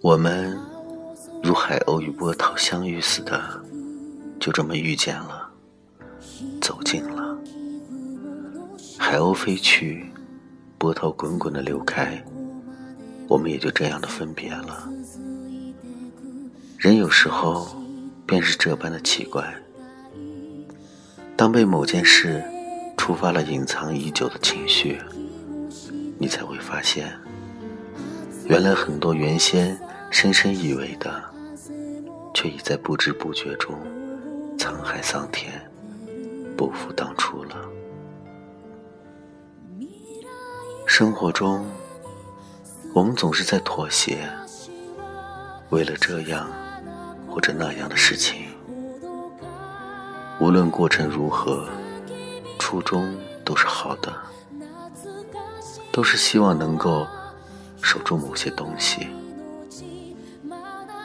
我们如海鸥与波涛相遇似的，就这么遇见了，走近了。海鸥飞去，波涛滚滚的流开，我们也就这样的分别了。人有时候便是这般的奇怪，当被某件事触发了隐藏已久的情绪，你才会发现，原来很多原先。深深以为的，却已在不知不觉中沧海桑田，不复当初了。生活中，我们总是在妥协，为了这样或者那样的事情，无论过程如何，初衷都是好的，都是希望能够守住某些东西。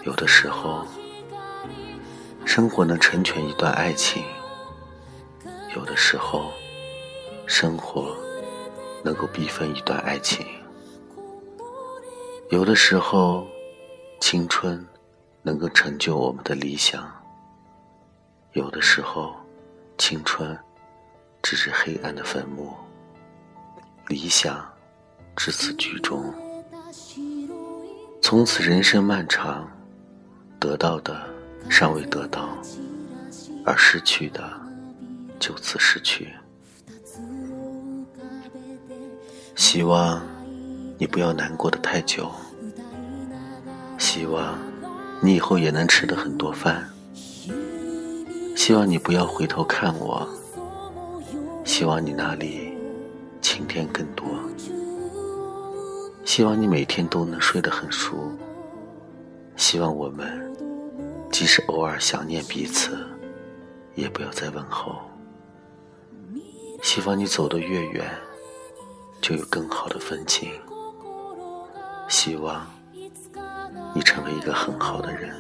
有的时候，生活能成全一段爱情；有的时候，生活能够逼分一段爱情；有的时候，青春能够成就我们的理想；有的时候，青春只是黑暗的坟墓，理想至此剧终。从此，人生漫长。得到的尚未得到，而失去的就此失去。希望你不要难过的太久，希望你以后也能吃的很多饭，希望你不要回头看我，希望你那里晴天更多，希望你每天都能睡得很熟，希望我们。即使偶尔想念彼此，也不要再问候。希望你走得越远，就有更好的风景。希望你成为一个很好的人。